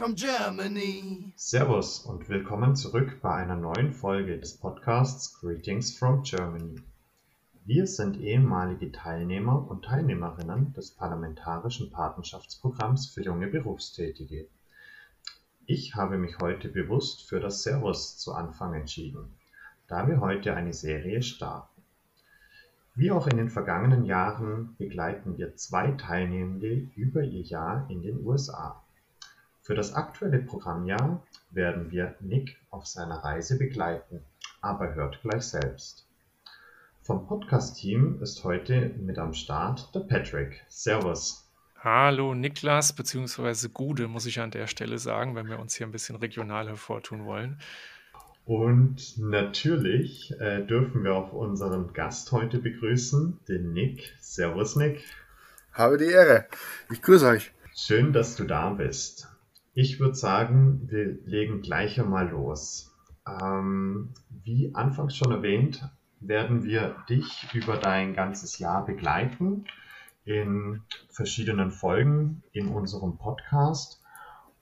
from Germany. Servus und willkommen zurück bei einer neuen Folge des Podcasts Greetings from Germany. Wir sind ehemalige Teilnehmer und Teilnehmerinnen des Parlamentarischen Patenschaftsprogramms für junge Berufstätige. Ich habe mich heute bewusst für das Servus zu Anfang entschieden, da wir heute eine Serie starten. Wie auch in den vergangenen Jahren begleiten wir zwei Teilnehmende über ihr Jahr in den USA. Für das aktuelle Programmjahr werden wir Nick auf seiner Reise begleiten, aber hört gleich selbst. Vom Podcast-Team ist heute mit am Start der Patrick. Servus. Hallo Niklas, beziehungsweise Gude, muss ich an der Stelle sagen, wenn wir uns hier ein bisschen regional hervortun wollen. Und natürlich äh, dürfen wir auch unseren Gast heute begrüßen, den Nick. Servus, Nick. Habe die Ehre. Ich grüße euch. Schön, dass du da bist. Ich würde sagen, wir legen gleich einmal los. Ähm, wie anfangs schon erwähnt, werden wir dich über dein ganzes Jahr begleiten in verschiedenen Folgen in unserem Podcast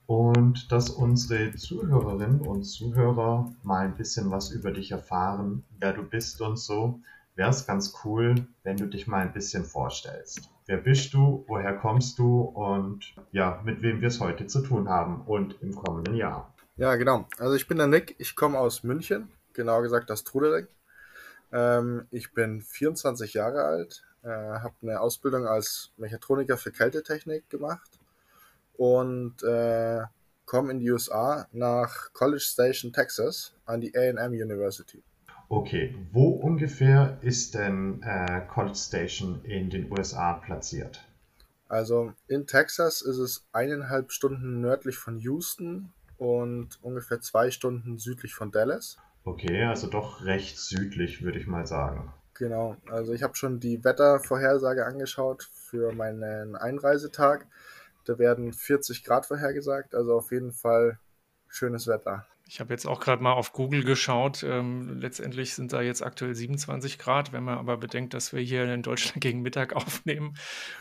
und dass unsere Zuhörerinnen und Zuhörer mal ein bisschen was über dich erfahren, wer du bist und so, wäre es ganz cool, wenn du dich mal ein bisschen vorstellst. Wer bist du, woher kommst du und ja, mit wem wir es heute zu tun haben und im kommenden Jahr. Ja, genau. Also ich bin der Nick, ich komme aus München, genau gesagt aus Trudeling. Ähm, ich bin 24 Jahre alt, äh, habe eine Ausbildung als Mechatroniker für Kältetechnik gemacht und äh, komme in die USA nach College Station, Texas, an die AM University. Okay, wo ungefähr ist denn äh, College Station in den USA platziert? Also in Texas ist es eineinhalb Stunden nördlich von Houston und ungefähr zwei Stunden südlich von Dallas. Okay, also doch recht südlich, würde ich mal sagen. Genau, also ich habe schon die Wettervorhersage angeschaut für meinen Einreisetag. Da werden 40 Grad vorhergesagt, also auf jeden Fall schönes Wetter. Ich habe jetzt auch gerade mal auf Google geschaut. Ähm, letztendlich sind da jetzt aktuell 27 Grad. Wenn man aber bedenkt, dass wir hier in Deutschland gegen Mittag aufnehmen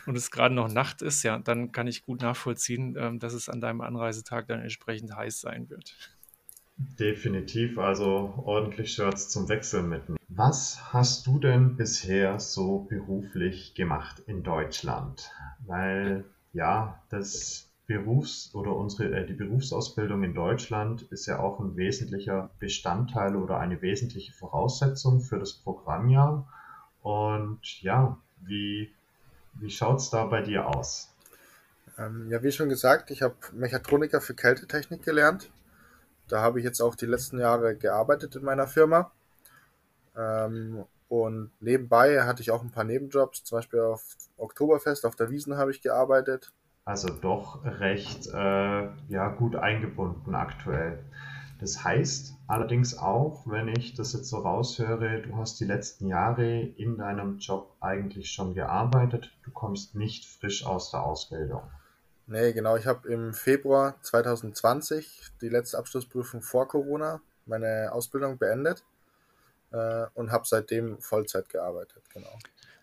und es gerade noch Nacht ist, ja, dann kann ich gut nachvollziehen, ähm, dass es an deinem Anreisetag dann entsprechend heiß sein wird. Definitiv, also ordentlich Shirts zum Wechseln mitnehmen. Was hast du denn bisher so beruflich gemacht in Deutschland? Weil ja, das Berufs- oder unsere, äh, die Berufsausbildung in Deutschland ist ja auch ein wesentlicher Bestandteil oder eine wesentliche Voraussetzung für das Programmjahr. Und ja, wie, wie schaut es da bei dir aus? Ähm, ja, wie schon gesagt, ich habe Mechatroniker für Kältetechnik gelernt. Da habe ich jetzt auch die letzten Jahre gearbeitet in meiner Firma. Ähm, und nebenbei hatte ich auch ein paar Nebenjobs, zum Beispiel auf Oktoberfest, auf der Wiesen habe ich gearbeitet. Also doch recht äh, ja, gut eingebunden aktuell. Das heißt allerdings auch, wenn ich das jetzt so raushöre, du hast die letzten Jahre in deinem Job eigentlich schon gearbeitet, du kommst nicht frisch aus der Ausbildung. Nee, genau, ich habe im Februar 2020 die letzte Abschlussprüfung vor Corona meine Ausbildung beendet äh, und habe seitdem Vollzeit gearbeitet, genau.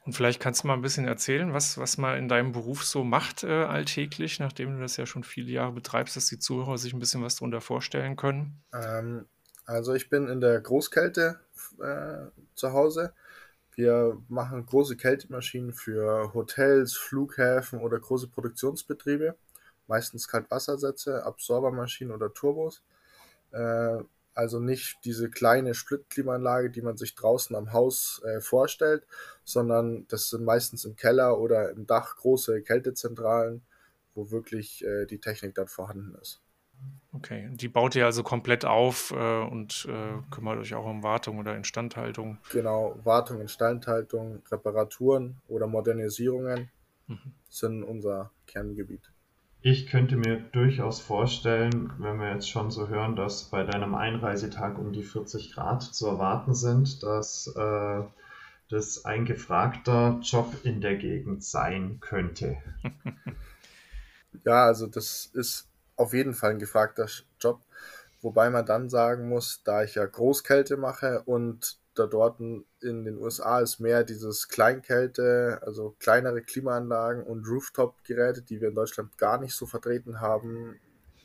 Und vielleicht kannst du mal ein bisschen erzählen, was, was man in deinem Beruf so macht äh, alltäglich, nachdem du das ja schon viele Jahre betreibst, dass die Zuhörer sich ein bisschen was darunter vorstellen können. Ähm, also ich bin in der Großkälte äh, zu Hause. Wir machen große Kältemaschinen für Hotels, Flughäfen oder große Produktionsbetriebe, meistens Kaltwassersätze, Absorbermaschinen oder Turbos. Äh, also nicht diese kleine Splitklimaanlage, die man sich draußen am Haus äh, vorstellt, sondern das sind meistens im Keller oder im Dach große Kältezentralen, wo wirklich äh, die Technik dann vorhanden ist. Okay, die baut ihr also komplett auf äh, und äh, kümmert euch auch um Wartung oder Instandhaltung. Genau, Wartung, Instandhaltung, Reparaturen oder Modernisierungen mhm. sind unser Kerngebiet. Ich könnte mir durchaus vorstellen, wenn wir jetzt schon so hören, dass bei deinem Einreisetag um die 40 Grad zu erwarten sind, dass äh, das ein gefragter Job in der Gegend sein könnte. Ja, also das ist auf jeden Fall ein gefragter Job, wobei man dann sagen muss, da ich ja Großkälte mache und da dort in den USA ist mehr dieses Kleinkälte, also kleinere Klimaanlagen und Rooftop-Geräte, die wir in Deutschland gar nicht so vertreten haben,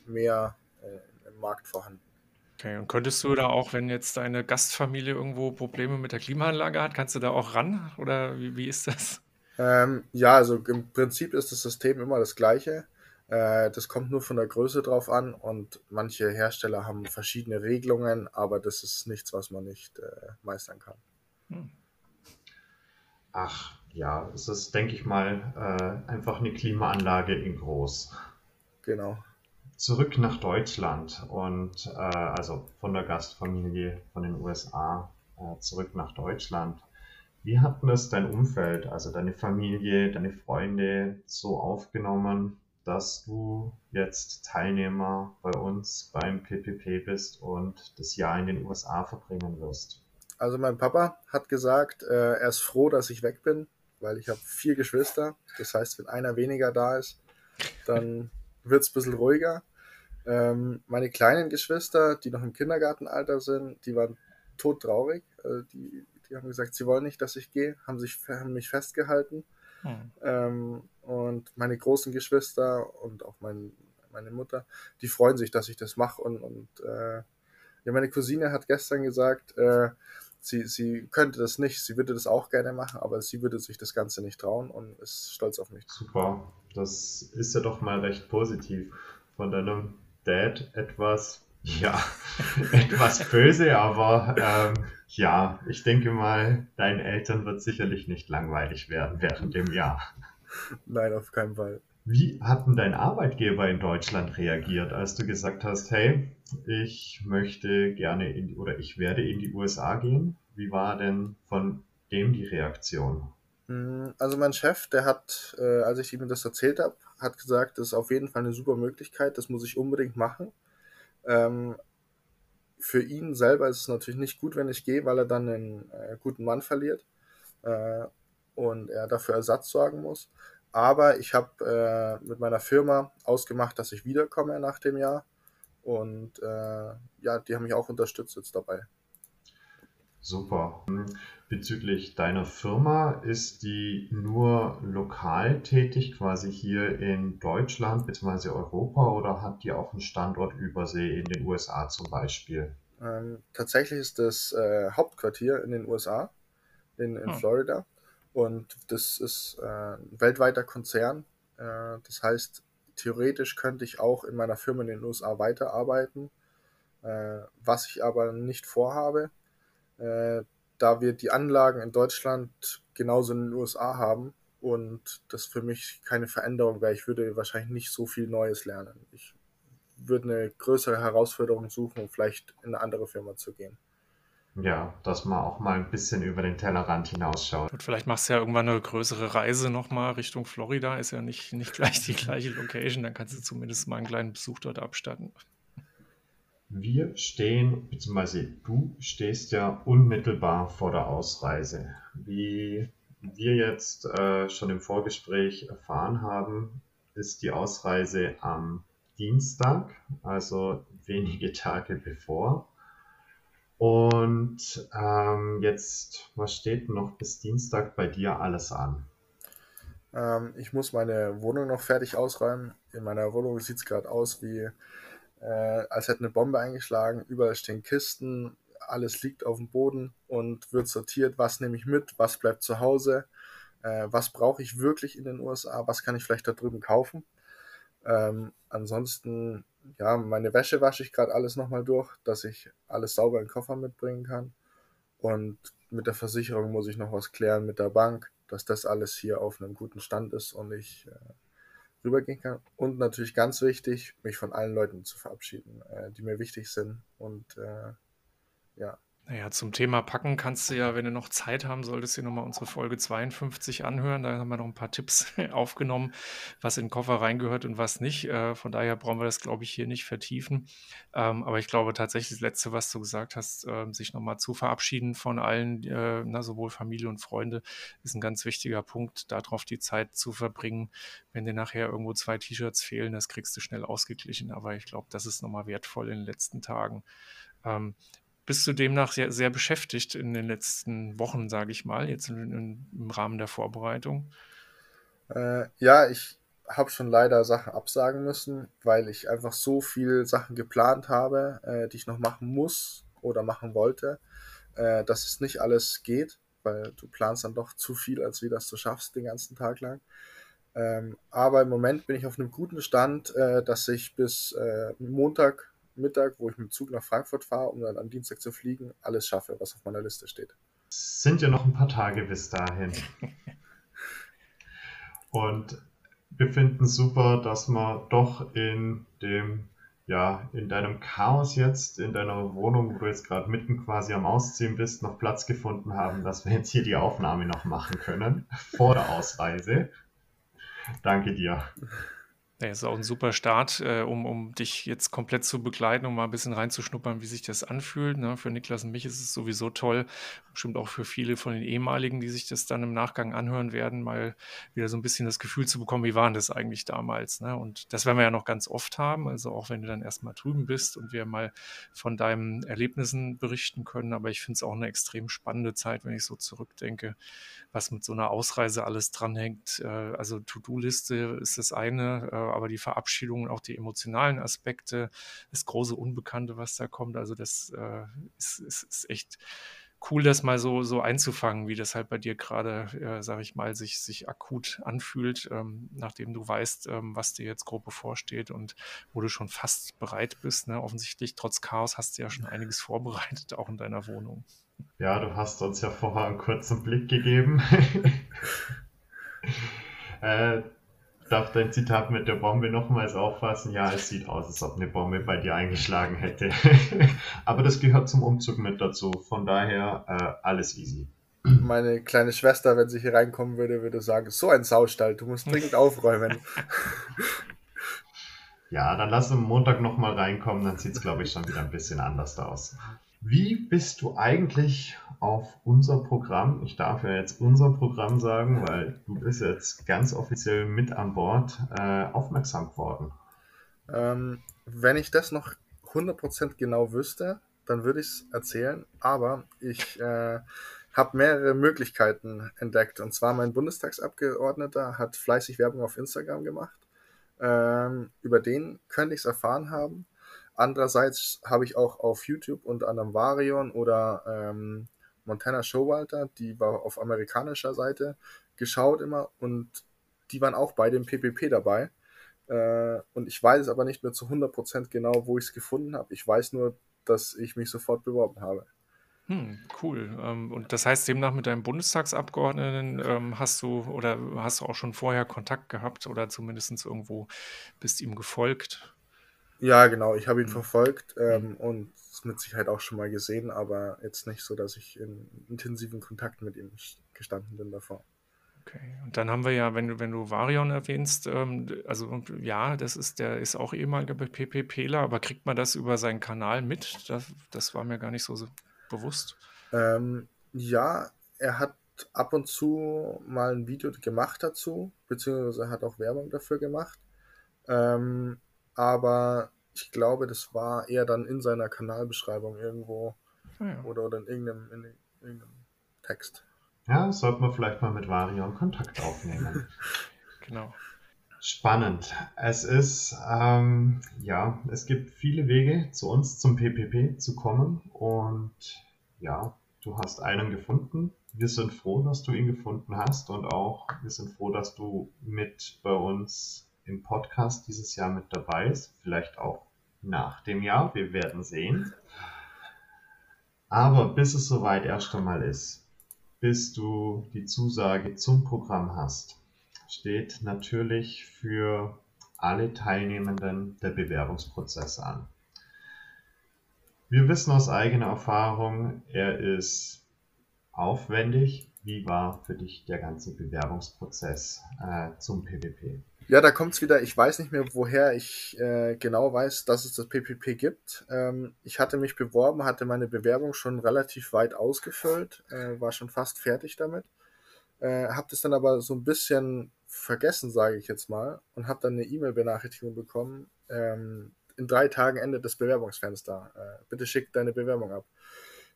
mehr äh, im Markt vorhanden. Okay, und könntest du da auch, wenn jetzt deine Gastfamilie irgendwo Probleme mit der Klimaanlage hat, kannst du da auch ran oder wie, wie ist das? Ähm, ja, also im Prinzip ist das System immer das gleiche. Äh, das kommt nur von der Größe drauf an und manche Hersteller haben verschiedene Regelungen, aber das ist nichts, was man nicht äh, meistern kann. Hm. Ach ja, es ist, denke ich mal, äh, einfach eine Klimaanlage in groß. Genau. Zurück nach Deutschland und äh, also von der Gastfamilie von den USA äh, zurück nach Deutschland. Wie hat denn das dein Umfeld, also deine Familie, deine Freunde so aufgenommen, dass du jetzt Teilnehmer bei uns beim PPP bist und das Jahr in den USA verbringen wirst? Also mein Papa hat gesagt, äh, er ist froh, dass ich weg bin, weil ich habe vier Geschwister. Das heißt, wenn einer weniger da ist, dann wird es ein bisschen ruhiger. Ähm, meine kleinen Geschwister, die noch im Kindergartenalter sind, die waren todtraurig. Also die, die haben gesagt, sie wollen nicht, dass ich gehe, haben, sich, haben mich festgehalten. Hm. Ähm, und meine großen Geschwister und auch mein, meine Mutter, die freuen sich, dass ich das mache. Und, und äh, ja, meine Cousine hat gestern gesagt, äh, sie, sie könnte das nicht, sie würde das auch gerne machen, aber sie würde sich das Ganze nicht trauen und ist stolz auf mich. Super, das ist ja doch mal recht positiv. Von deinem Dad etwas, ja, etwas böse, aber ähm, ja, ich denke mal, deinen Eltern wird sicherlich nicht langweilig werden während dem Jahr. Nein, auf keinen Fall. Wie hat denn dein Arbeitgeber in Deutschland reagiert, als du gesagt hast, hey, ich möchte gerne in die, oder ich werde in die USA gehen? Wie war denn von dem die Reaktion? Hm, also mein Chef, der hat, äh, als ich ihm das erzählt habe, hat gesagt, das ist auf jeden Fall eine super Möglichkeit, das muss ich unbedingt machen. Ähm, für ihn selber ist es natürlich nicht gut, wenn ich gehe, weil er dann einen äh, guten Mann verliert äh, und er dafür Ersatz sorgen muss. Aber ich habe äh, mit meiner Firma ausgemacht, dass ich wiederkomme nach dem Jahr. Und äh, ja, die haben mich auch unterstützt jetzt dabei. Super. Bezüglich deiner Firma, ist die nur lokal tätig, quasi hier in Deutschland bzw. Europa oder hat die auch einen Standort übersee in den USA zum Beispiel? Ähm, tatsächlich ist das äh, Hauptquartier in den USA, in, in hm. Florida. Und das ist äh, ein weltweiter Konzern. Äh, das heißt, theoretisch könnte ich auch in meiner Firma in den USA weiterarbeiten, äh, was ich aber nicht vorhabe äh, da wir die Anlagen in Deutschland genauso in den USA haben und das für mich keine Veränderung wäre. Ich würde wahrscheinlich nicht so viel Neues lernen. Ich würde eine größere Herausforderung suchen, um vielleicht in eine andere Firma zu gehen. Ja, dass man auch mal ein bisschen über den Tellerrand hinausschaut. Und vielleicht machst du ja irgendwann eine größere Reise nochmal Richtung Florida. Ist ja nicht, nicht gleich die gleiche Location. Dann kannst du zumindest mal einen kleinen Besuch dort abstatten. Wir stehen, beziehungsweise du stehst ja unmittelbar vor der Ausreise. Wie wir jetzt äh, schon im Vorgespräch erfahren haben, ist die Ausreise am Dienstag, also wenige Tage bevor. Und ähm, jetzt, was steht noch bis Dienstag bei dir alles an? Ähm, ich muss meine Wohnung noch fertig ausräumen. In meiner Wohnung sieht es gerade aus wie äh, als hätte eine Bombe eingeschlagen. Überall stehen Kisten, alles liegt auf dem Boden und wird sortiert, was nehme ich mit, was bleibt zu Hause, äh, was brauche ich wirklich in den USA, was kann ich vielleicht da drüben kaufen. Ähm, ansonsten, ja, meine Wäsche wasche ich gerade alles nochmal durch, dass ich alles sauber in den Koffer mitbringen kann. Und mit der Versicherung muss ich noch was klären mit der Bank, dass das alles hier auf einem guten Stand ist und ich äh, rübergehen kann. Und natürlich ganz wichtig, mich von allen Leuten zu verabschieden, äh, die mir wichtig sind. Und äh, ja, naja, zum Thema Packen kannst du ja, wenn du noch Zeit haben solltest, dir nochmal unsere Folge 52 anhören. Da haben wir noch ein paar Tipps aufgenommen, was in den Koffer reingehört und was nicht. Äh, von daher brauchen wir das, glaube ich, hier nicht vertiefen. Ähm, aber ich glaube tatsächlich, das Letzte, was du gesagt hast, äh, sich nochmal zu verabschieden von allen, äh, sowohl Familie und Freunde, ist ein ganz wichtiger Punkt, darauf die Zeit zu verbringen. Wenn dir nachher irgendwo zwei T-Shirts fehlen, das kriegst du schnell ausgeglichen. Aber ich glaube, das ist nochmal wertvoll in den letzten Tagen. Ähm, bist du demnach sehr, sehr beschäftigt in den letzten Wochen, sage ich mal, jetzt in, im Rahmen der Vorbereitung? Äh, ja, ich habe schon leider Sachen absagen müssen, weil ich einfach so viel Sachen geplant habe, äh, die ich noch machen muss oder machen wollte, äh, dass es nicht alles geht, weil du planst dann doch zu viel, als wie das du schaffst den ganzen Tag lang. Ähm, aber im Moment bin ich auf einem guten Stand, äh, dass ich bis äh, Montag Mittag, wo ich mit dem Zug nach Frankfurt fahre, um dann am Dienstag zu fliegen, alles schaffe, was auf meiner Liste steht. Sind ja noch ein paar Tage bis dahin. Und wir finden super, dass wir doch in dem, ja, in deinem Chaos jetzt, in deiner Wohnung, wo du jetzt gerade mitten quasi am Ausziehen bist, noch Platz gefunden haben, dass wir jetzt hier die Aufnahme noch machen können, vor der Ausreise. Danke dir. Ja, ist auch ein super Start, äh, um, um dich jetzt komplett zu begleiten, um mal ein bisschen reinzuschnuppern, wie sich das anfühlt. Ne? Für Niklas und mich ist es sowieso toll. Bestimmt auch für viele von den ehemaligen, die sich das dann im Nachgang anhören werden, mal wieder so ein bisschen das Gefühl zu bekommen, wie waren das eigentlich damals. Ne? Und das werden wir ja noch ganz oft haben. Also auch wenn du dann erstmal drüben bist und wir mal von deinen Erlebnissen berichten können. Aber ich finde es auch eine extrem spannende Zeit, wenn ich so zurückdenke, was mit so einer Ausreise alles dranhängt. Äh, also To-Do-Liste ist das eine äh, aber die Verabschiedung und auch die emotionalen Aspekte, das große Unbekannte, was da kommt, also das äh, ist, ist, ist, echt cool, das mal so, so einzufangen, wie das halt bei dir gerade, äh, sage ich mal, sich, sich akut anfühlt, ähm, nachdem du weißt, ähm, was dir jetzt grob bevorsteht und wo du schon fast bereit bist. Ne? Offensichtlich, trotz Chaos, hast du ja schon einiges vorbereitet, auch in deiner Wohnung. Ja, du hast uns ja vorher einen kurzen Blick gegeben. äh, darf dein Zitat mit der Bombe nochmals auffassen. Ja, es sieht aus, als ob eine Bombe bei dir eingeschlagen hätte. Aber das gehört zum Umzug mit dazu. Von daher äh, alles easy. Meine kleine Schwester, wenn sie hier reinkommen würde, würde sagen, so ein Saustall, du musst dringend aufräumen. ja, dann lass uns Montag nochmal reinkommen, dann sieht es, glaube ich, schon wieder ein bisschen anders aus. Wie bist du eigentlich auf unser Programm, ich darf ja jetzt unser Programm sagen, weil du bist jetzt ganz offiziell mit an Bord, äh, aufmerksam geworden? Ähm, wenn ich das noch 100% genau wüsste, dann würde ich es erzählen, aber ich äh, habe mehrere Möglichkeiten entdeckt. Und zwar mein Bundestagsabgeordneter hat fleißig Werbung auf Instagram gemacht. Ähm, über den könnte ich es erfahren haben. Andererseits habe ich auch auf YouTube unter anderem Varion oder ähm, Montana Showalter, die war auf amerikanischer Seite geschaut immer und die waren auch bei dem PPP dabei. Äh, und ich weiß aber nicht mehr zu 100% genau, wo ich es gefunden habe. Ich weiß nur, dass ich mich sofort beworben habe. Hm, cool. Ähm, und das heißt, demnach mit deinem Bundestagsabgeordneten ähm, hast du oder hast du auch schon vorher Kontakt gehabt oder zumindest irgendwo bist ihm gefolgt? Ja, genau, ich habe ihn mhm. verfolgt ähm, und mit Sicherheit auch schon mal gesehen, aber jetzt nicht so, dass ich in intensiven Kontakt mit ihm gestanden bin davor. Okay, und dann haben wir ja, wenn du, wenn du Varion erwähnst, ähm, also ja, das ist, der ist auch ehemaliger PPPler, aber kriegt man das über seinen Kanal mit? Das, das war mir gar nicht so, so bewusst. Ähm, ja, er hat ab und zu mal ein Video gemacht dazu, beziehungsweise hat auch Werbung dafür gemacht. Ähm, aber ich glaube, das war eher dann in seiner Kanalbeschreibung irgendwo ah ja. oder, oder in, irgendeinem, in irgendeinem Text. Ja, sollten wir vielleicht mal mit Varion Kontakt aufnehmen. genau. Spannend. Es ist, ähm, ja, es gibt viele Wege zu uns zum PPP zu kommen und ja, du hast einen gefunden. Wir sind froh, dass du ihn gefunden hast und auch wir sind froh, dass du mit bei uns im Podcast dieses Jahr mit dabei ist. Vielleicht auch nach dem Jahr. Wir werden sehen. Aber bis es soweit erst einmal ist, bis du die Zusage zum Programm hast, steht natürlich für alle Teilnehmenden der Bewerbungsprozess an. Wir wissen aus eigener Erfahrung, er ist aufwendig. Wie war für dich der ganze Bewerbungsprozess äh, zum PWP? Ja, da kommt es wieder. Ich weiß nicht mehr, woher ich äh, genau weiß, dass es das PPP gibt. Ähm, ich hatte mich beworben, hatte meine Bewerbung schon relativ weit ausgefüllt, äh, war schon fast fertig damit. Äh, habe das dann aber so ein bisschen vergessen, sage ich jetzt mal, und habe dann eine E-Mail-Benachrichtigung bekommen. Ähm, in drei Tagen endet das Bewerbungsfenster. Äh, bitte schick deine Bewerbung ab.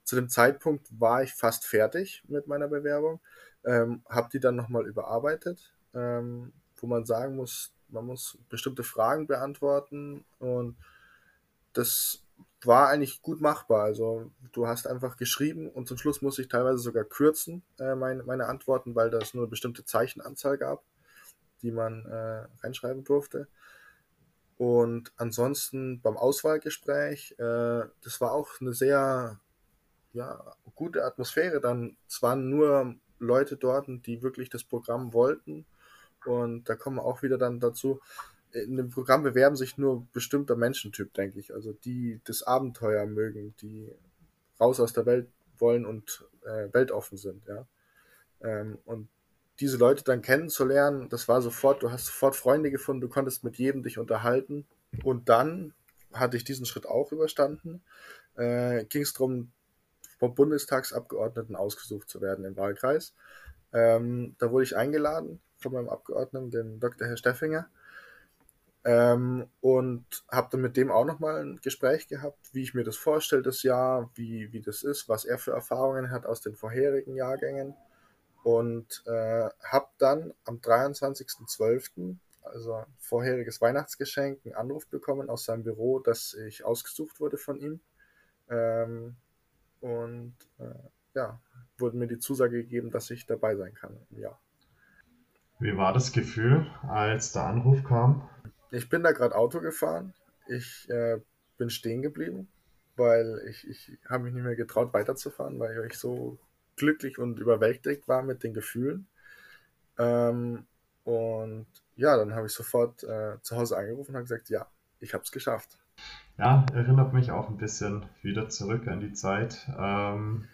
Zu dem Zeitpunkt war ich fast fertig mit meiner Bewerbung, ähm, habe die dann nochmal überarbeitet. Ähm, wo man sagen muss, man muss bestimmte Fragen beantworten und das war eigentlich gut machbar. Also du hast einfach geschrieben und zum Schluss musste ich teilweise sogar kürzen, äh, meine, meine Antworten, weil das nur eine bestimmte Zeichenanzahl gab, die man äh, reinschreiben durfte. Und ansonsten beim Auswahlgespräch, äh, das war auch eine sehr ja, gute Atmosphäre. Dann waren nur Leute dort, die wirklich das Programm wollten. Und da kommen wir auch wieder dann dazu. In dem Programm bewerben sich nur bestimmter Menschentyp, denke ich. Also die das Abenteuer mögen, die raus aus der Welt wollen und äh, weltoffen sind, ja. Ähm, und diese Leute dann kennenzulernen, das war sofort, du hast sofort Freunde gefunden, du konntest mit jedem dich unterhalten. Und dann hatte ich diesen Schritt auch überstanden. Äh, Ging es darum, vom Bundestagsabgeordneten ausgesucht zu werden im Wahlkreis. Ähm, da wurde ich eingeladen von meinem Abgeordneten, dem Dr. Herr Steffinger. Ähm, und habe dann mit dem auch nochmal ein Gespräch gehabt, wie ich mir das vorstelle, das Jahr, wie, wie das ist, was er für Erfahrungen hat aus den vorherigen Jahrgängen. Und äh, habe dann am 23.12., also vorheriges Weihnachtsgeschenk, einen Anruf bekommen aus seinem Büro, dass ich ausgesucht wurde von ihm. Ähm, und äh, ja, wurde mir die Zusage gegeben, dass ich dabei sein kann im Jahr. Wie war das Gefühl, als der Anruf kam? Ich bin da gerade Auto gefahren. Ich äh, bin stehen geblieben, weil ich, ich habe mich nicht mehr getraut weiterzufahren, weil ich so glücklich und überwältigt war mit den Gefühlen. Ähm, und ja, dann habe ich sofort äh, zu Hause angerufen und habe gesagt, ja, ich habe es geschafft. Ja, erinnert mich auch ein bisschen wieder zurück an die Zeit, ähm,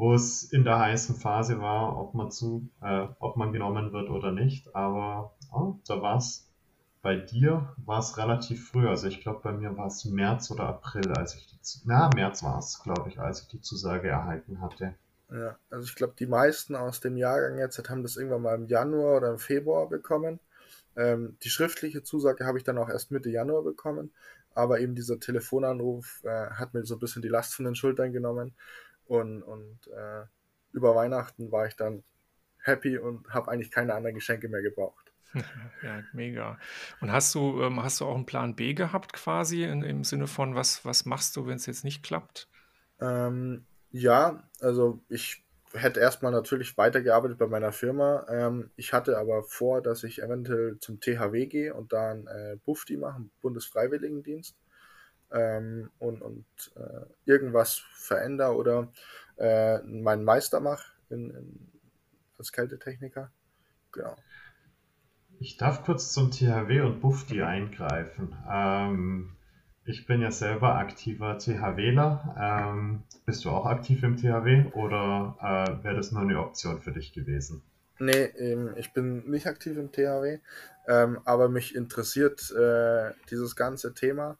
wo es in der heißen Phase war, ob man zu, äh, ob man genommen wird oder nicht. Aber oh, da war es bei dir war es relativ früh. Also ich glaube, bei mir war es März oder April, als ich die, na März war es, glaube ich, als ich die Zusage erhalten hatte. Ja, also ich glaube, die meisten aus dem Jahrgang jetzt haben das irgendwann mal im Januar oder im Februar bekommen. Ähm, die schriftliche Zusage habe ich dann auch erst Mitte Januar bekommen, aber eben dieser Telefonanruf äh, hat mir so ein bisschen die Last von den Schultern genommen und, und äh, über Weihnachten war ich dann happy und habe eigentlich keine anderen Geschenke mehr gebraucht. Ja, mega. Und hast du, ähm, hast du auch einen Plan B gehabt quasi in, im Sinne von, was, was machst du, wenn es jetzt nicht klappt? Ähm, ja, also ich hätte erstmal natürlich weitergearbeitet bei meiner Firma. Ähm, ich hatte aber vor, dass ich eventuell zum THW gehe und da ein äh, BUFDI mache, Bundesfreiwilligendienst, ähm, und, und äh, irgendwas verändere oder äh, meinen Meister mache in, in, als Kältetechniker. Genau. Ich darf kurz zum THW und BUFDI eingreifen. Ähm, ich bin ja selber aktiver THWler. Ähm, bist du auch aktiv im THW oder äh, wäre das nur eine Option für dich gewesen? Nee, ähm, ich bin nicht aktiv im THW, ähm, aber mich interessiert äh, dieses ganze Thema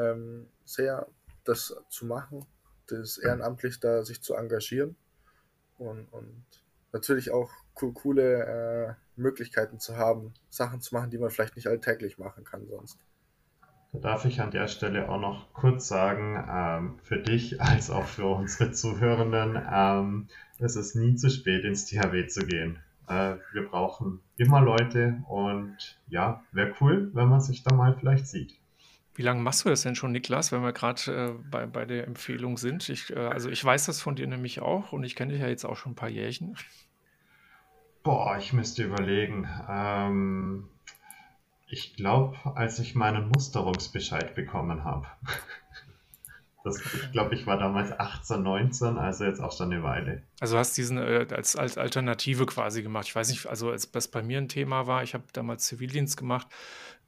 ähm, sehr, das zu machen, das ehrenamtlich da sich zu engagieren und, und natürlich auch co coole äh, Möglichkeiten zu haben, Sachen zu machen, die man vielleicht nicht alltäglich machen kann sonst. Da darf ich an der Stelle auch noch kurz sagen, ähm, für dich als auch für unsere Zuhörenden, ähm, es ist nie zu spät ins THW zu gehen. Äh, wir brauchen immer Leute und ja, wäre cool, wenn man sich da mal vielleicht sieht. Wie lange machst du das denn schon, Niklas, wenn wir gerade äh, bei, bei der Empfehlung sind? Ich, äh, also ich weiß das von dir nämlich auch und ich kenne dich ja jetzt auch schon ein paar Jährchen. Boah, ich müsste überlegen. Ähm, ich glaube, als ich meinen Musterungsbescheid bekommen habe. Das, ich glaube, ich war damals 18, 19, also jetzt auch schon eine Weile. Also hast diesen äh, als, als Alternative quasi gemacht. Ich weiß nicht, also als das bei mir ein Thema war, ich habe damals Zivildienst gemacht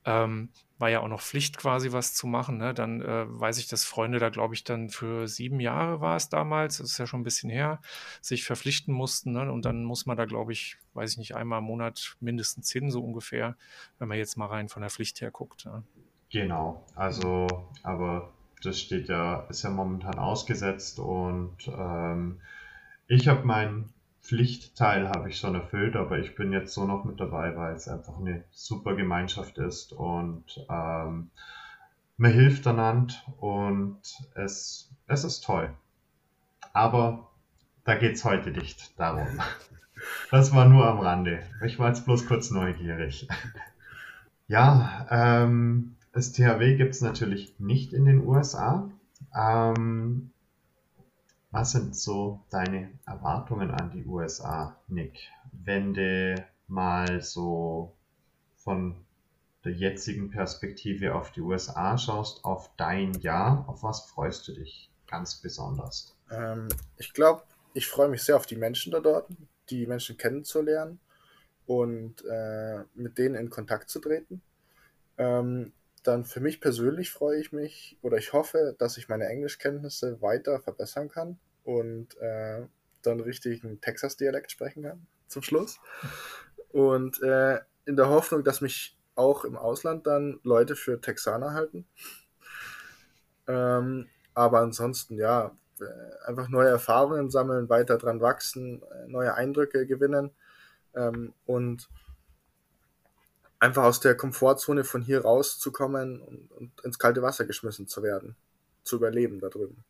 ähm, war ja auch noch Pflicht quasi was zu machen. Ne? Dann äh, weiß ich, dass Freunde da, glaube ich, dann für sieben Jahre war es damals, das ist ja schon ein bisschen her, sich verpflichten mussten. Ne? Und dann muss man da, glaube ich, weiß ich nicht, einmal im Monat mindestens hin, so ungefähr, wenn man jetzt mal rein von der Pflicht her guckt. Ne? Genau, also, aber das steht ja, ist ja momentan ausgesetzt und ähm, ich habe meinen Pflichtteil habe ich schon erfüllt, aber ich bin jetzt so noch mit dabei, weil es einfach eine super Gemeinschaft ist und ähm, man hilft einander und es, es ist toll. Aber da geht es heute nicht darum. Das war nur am Rande. Ich war jetzt bloß kurz neugierig. Ja, ähm, das THW gibt es natürlich nicht in den USA. Ähm, was sind so deine Erwartungen an die USA, Nick? Wenn du mal so von der jetzigen Perspektive auf die USA schaust, auf dein Jahr, auf was freust du dich ganz besonders? Ähm, ich glaube, ich freue mich sehr auf die Menschen da dort, die Menschen kennenzulernen und äh, mit denen in Kontakt zu treten. Ähm, dann für mich persönlich freue ich mich oder ich hoffe, dass ich meine Englischkenntnisse weiter verbessern kann und äh, dann richtig einen Texas-Dialekt sprechen kann zum Schluss. Und äh, in der Hoffnung, dass mich auch im Ausland dann Leute für Texaner halten. Ähm, aber ansonsten, ja, äh, einfach neue Erfahrungen sammeln, weiter dran wachsen, äh, neue Eindrücke gewinnen ähm, und einfach aus der Komfortzone von hier rauszukommen und, und ins kalte Wasser geschmissen zu werden, zu überleben da drüben.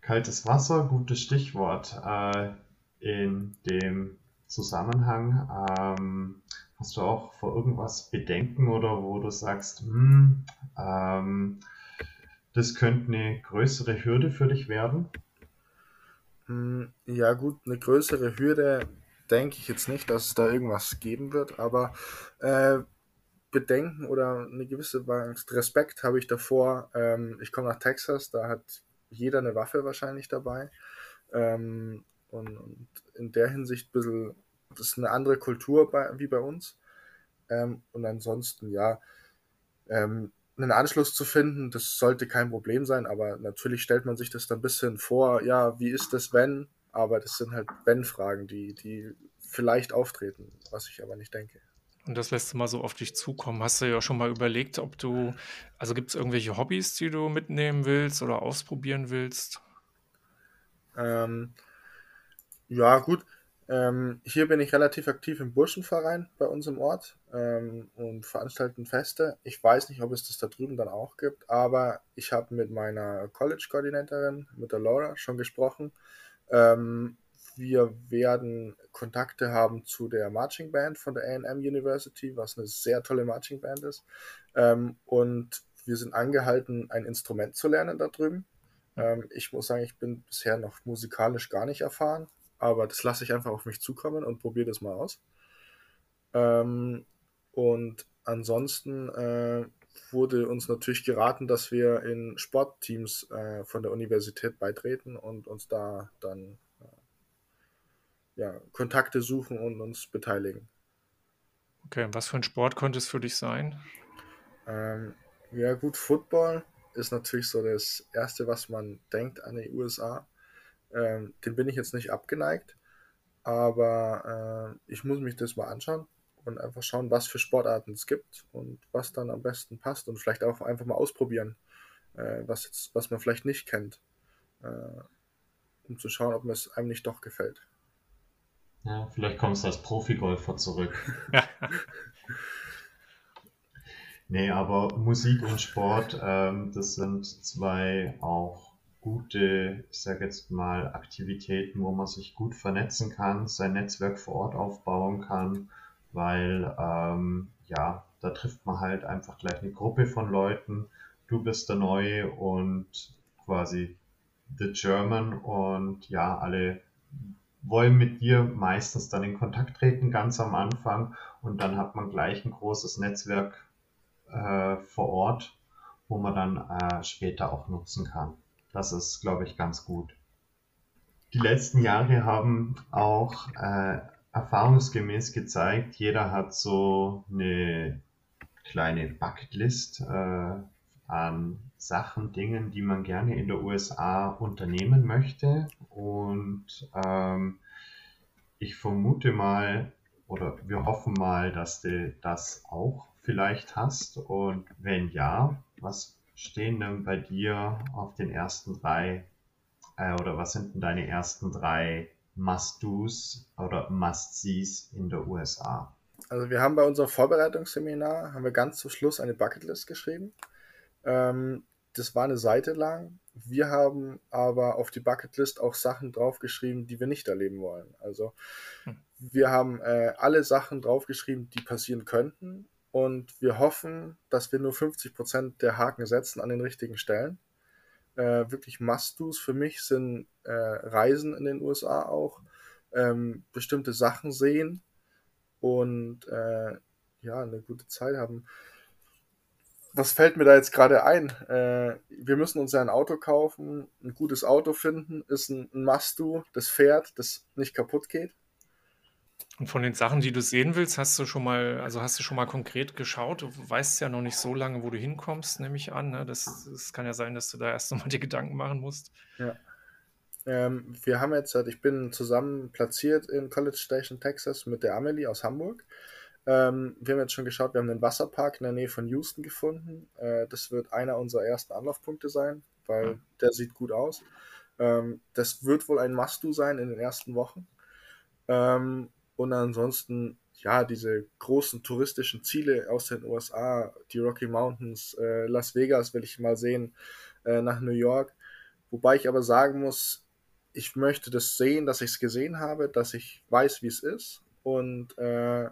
Kaltes Wasser, gutes Stichwort. Äh, in dem Zusammenhang ähm, hast du auch vor irgendwas Bedenken oder wo du sagst, hm, ähm, das könnte eine größere Hürde für dich werden? Hm, ja gut, eine größere Hürde denke ich jetzt nicht, dass es da irgendwas geben wird, aber äh, Bedenken oder eine gewisse Angst, Respekt habe ich davor. Ähm, ich komme nach Texas, da hat jeder eine Waffe wahrscheinlich dabei. Ähm, und, und, in der Hinsicht ein bisschen, das ist eine andere Kultur bei, wie bei uns. Ähm, und ansonsten, ja, ähm, einen Anschluss zu finden, das sollte kein Problem sein, aber natürlich stellt man sich das dann ein bisschen vor, ja, wie ist das, wenn? Aber das sind halt Wenn-Fragen, die, die vielleicht auftreten, was ich aber nicht denke. Und das lässt du mal so auf dich zukommen. Hast du ja schon mal überlegt, ob du, also gibt es irgendwelche Hobbys, die du mitnehmen willst oder ausprobieren willst? Ähm, ja, gut. Ähm, hier bin ich relativ aktiv im Burschenverein bei uns im Ort ähm, und veranstalten Feste. Ich weiß nicht, ob es das da drüben dann auch gibt, aber ich habe mit meiner College-Koordinatorin, mit der Laura, schon gesprochen. Ähm, wir werden Kontakte haben zu der Marching Band von der AM University, was eine sehr tolle Marching Band ist. Ähm, und wir sind angehalten, ein Instrument zu lernen da drüben. Ähm, ich muss sagen, ich bin bisher noch musikalisch gar nicht erfahren aber das lasse ich einfach auf mich zukommen und probiere das mal aus. Ähm, und ansonsten äh, wurde uns natürlich geraten, dass wir in Sportteams äh, von der Universität beitreten und uns da dann äh, ja, Kontakte suchen und uns beteiligen. Okay, was für ein Sport könnte es für dich sein? Ähm, ja gut, Football ist natürlich so das Erste, was man denkt an die USA. Ähm, dem bin ich jetzt nicht abgeneigt, aber äh, ich muss mich das mal anschauen und einfach schauen, was für Sportarten es gibt und was dann am besten passt und vielleicht auch einfach mal ausprobieren, äh, was, jetzt, was man vielleicht nicht kennt, äh, um zu schauen, ob mir es einem nicht doch gefällt. Ja, vielleicht kommst du als Profigolfer zurück. nee, aber Musik und Sport, ähm, das sind zwei auch gute, ich sage jetzt mal, Aktivitäten, wo man sich gut vernetzen kann, sein Netzwerk vor Ort aufbauen kann, weil ähm, ja, da trifft man halt einfach gleich eine Gruppe von Leuten. Du bist der Neue und quasi the German und ja, alle wollen mit dir meistens dann in Kontakt treten, ganz am Anfang und dann hat man gleich ein großes Netzwerk äh, vor Ort, wo man dann äh, später auch nutzen kann. Das ist, glaube ich, ganz gut. Die letzten Jahre haben auch äh, erfahrungsgemäß gezeigt, jeder hat so eine kleine Bucketlist äh, an Sachen, Dingen, die man gerne in der USA unternehmen möchte. Und ähm, ich vermute mal oder wir hoffen mal, dass du das auch vielleicht hast. Und wenn ja, was stehen denn bei dir auf den ersten drei äh, oder was sind denn deine ersten drei Must-Dos oder Must-Sees in der USA? Also wir haben bei unserem Vorbereitungsseminar, haben wir ganz zum Schluss eine Bucketlist geschrieben. Ähm, das war eine Seite lang. Wir haben aber auf die Bucketlist auch Sachen draufgeschrieben, die wir nicht erleben wollen. Also hm. wir haben äh, alle Sachen draufgeschrieben, die passieren könnten. Und wir hoffen, dass wir nur 50% der Haken setzen an den richtigen Stellen. Äh, wirklich Must-Dos für mich sind äh, Reisen in den USA auch, ähm, bestimmte Sachen sehen und äh, ja, eine gute Zeit haben was fällt mir da jetzt gerade ein? Äh, wir müssen uns ja ein Auto kaufen, ein gutes Auto finden, ist ein, ein Must-Do, das fährt, das nicht kaputt geht. Und von den Sachen, die du sehen willst, hast du schon mal, also hast du schon mal konkret geschaut? Du weißt ja noch nicht so lange, wo du hinkommst, nehme ich an. Ne? Das, das kann ja sein, dass du da erst nochmal die Gedanken machen musst. Ja. Ähm, wir haben jetzt, ich bin zusammen platziert in College Station, Texas mit der Amelie aus Hamburg. Ähm, wir haben jetzt schon geschaut, wir haben einen Wasserpark in der Nähe von Houston gefunden. Äh, das wird einer unserer ersten Anlaufpunkte sein, weil mhm. der sieht gut aus. Ähm, das wird wohl ein Must-Do sein in den ersten Wochen. Ähm, und ansonsten, ja, diese großen touristischen Ziele aus den USA, die Rocky Mountains, äh, Las Vegas will ich mal sehen, äh, nach New York. Wobei ich aber sagen muss, ich möchte das sehen, dass ich es gesehen habe, dass ich weiß, wie es ist. Und äh,